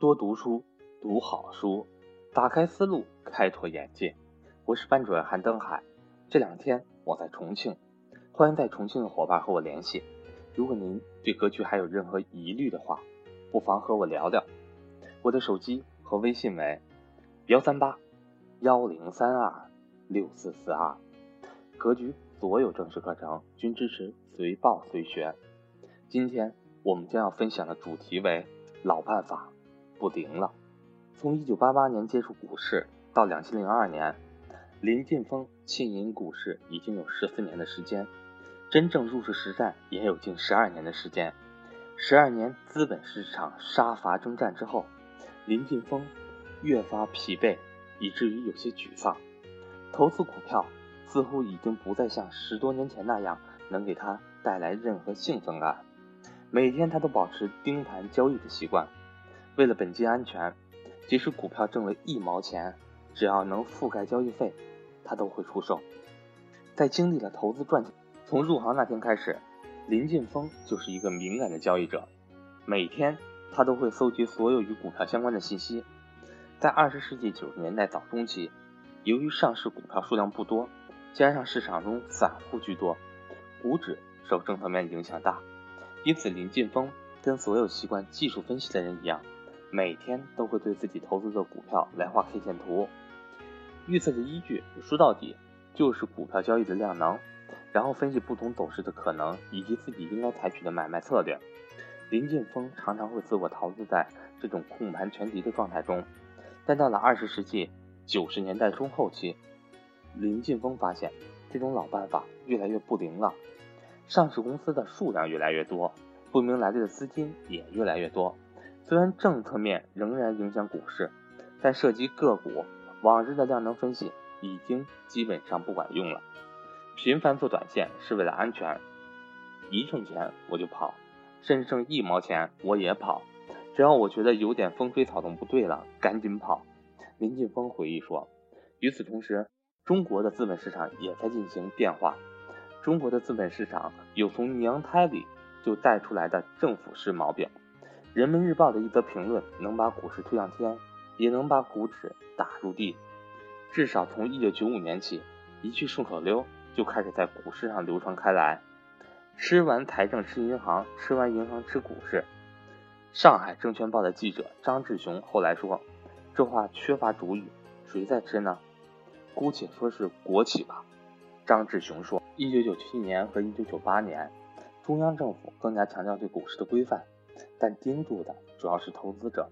多读书，读好书，打开思路，开拓眼界。我是班主任韩登海。这两天我在重庆，欢迎在重庆的伙伴和我联系。如果您对格局还有任何疑虑的话，不妨和我聊聊。我的手机和微信为幺三八幺零三二六四四二。格局所有正式课程均支持随报随学。今天我们将要分享的主题为老办法。不灵了。从一九八八年接触股市到两千零二年，林晋峰浸淫股市已经有十四年的时间，真正入市实战也有近十二年的时间。十二年资本市场杀伐征战之后，林晋峰越发疲惫，以至于有些沮丧。投资股票似乎已经不再像十多年前那样能给他带来任何兴奋感。每天他都保持盯盘交易的习惯。为了本金安全，即使股票挣了一毛钱，只要能覆盖交易费，他都会出售。在经历了投资赚钱，从入行那天开始，林晋峰就是一个敏感的交易者。每天他都会搜集所有与股票相关的信息。在二十世纪九十年代早中期，由于上市股票数量不多，加上市场中散户居多，股指受政策面影响大，因此林晋峰跟所有习惯技术分析的人一样。每天都会对自己投资的股票来画 K 线图，预测的依据说到底就是股票交易的量能，然后分析不同走势的可能以及自己应该采取的买卖策略。林晋峰常常会自我陶醉在这种控盘全局的状态中，但到了二十世纪九十年代中后期，林晋峰发现这种老办法越来越不灵了。上市公司的数量越来越多，不明来历的资金也越来越多。虽然政策面仍然影响股市，但涉及个股，往日的量能分析已经基本上不管用了。频繁做短线是为了安全，一挣钱我就跑，甚至挣一毛钱我也跑。只要我觉得有点风吹草动不对了，赶紧跑。林晋峰回忆说：“与此同时，中国的资本市场也在进行变化。中国的资本市场有从娘胎里就带出来的政府式毛病。”人民日报的一则评论能把股市推上天，也能把股指打入地。至少从一九九五年起，一句顺口溜就开始在股市上流传开来：“吃完财政吃银行，吃完银行吃股市。”上海证券报的记者张志雄后来说：“这话缺乏主语，谁在吃呢？姑且说是国企吧。”张志雄说：“一九九七年和一九九八年，中央政府更加强调对股市的规范。”但盯住的主要是投资者，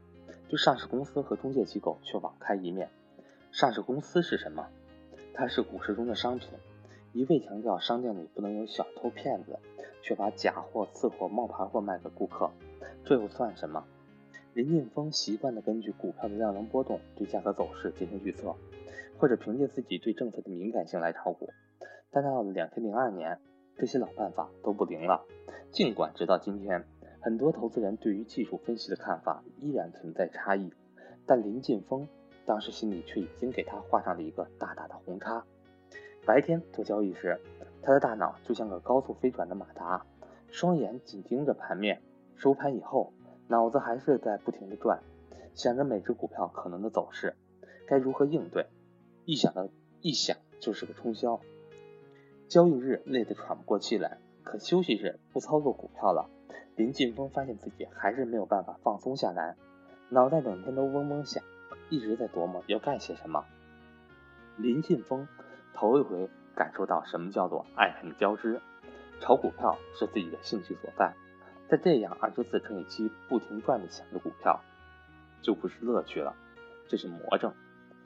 对上市公司和中介机构却网开一面。上市公司是什么？它是股市中的商品，一味强调商店里不能有小偷骗子，却把假货、次货、冒牌货卖给顾客，这又算什么？林晋峰习惯地根据股票的量能波动对价格走势进行预测，或者凭借自己对政策的敏感性来炒股。但到了两千零二年，这些老办法都不灵了。尽管直到今天。很多投资人对于技术分析的看法依然存在差异，但林晋峰当时心里却已经给他画上了一个大大的红叉。白天做交易时，他的大脑就像个高速飞转的马达，双眼紧盯着盘面；收盘以后，脑子还是在不停地转，想着每只股票可能的走势，该如何应对。一想到一想就是个冲销。交易日累得喘不过气来，可休息日不操作股票了。林晋峰发现自己还是没有办法放松下来，脑袋整天都嗡嗡响，一直在琢磨要干些什么。林晋峰头一回感受到什么叫做爱恨交织，炒股票是自己的兴趣所在，在这样二十四乘以七不停转的想着股票，就不是乐趣了，这是魔怔。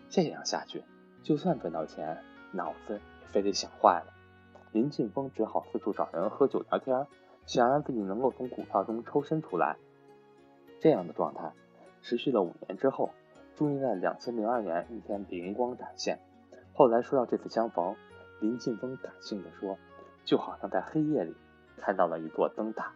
这样下去，就算赚到钱，脑子也非得想坏了。林晋峰只好四处找人喝酒聊天。想让自己能够从股票中抽身出来，这样的状态持续了五年之后，终于在两千零二年一天灵光展现。后来说到这次相逢，林晋峰感性的说：“就好像在黑夜里看到了一座灯塔。”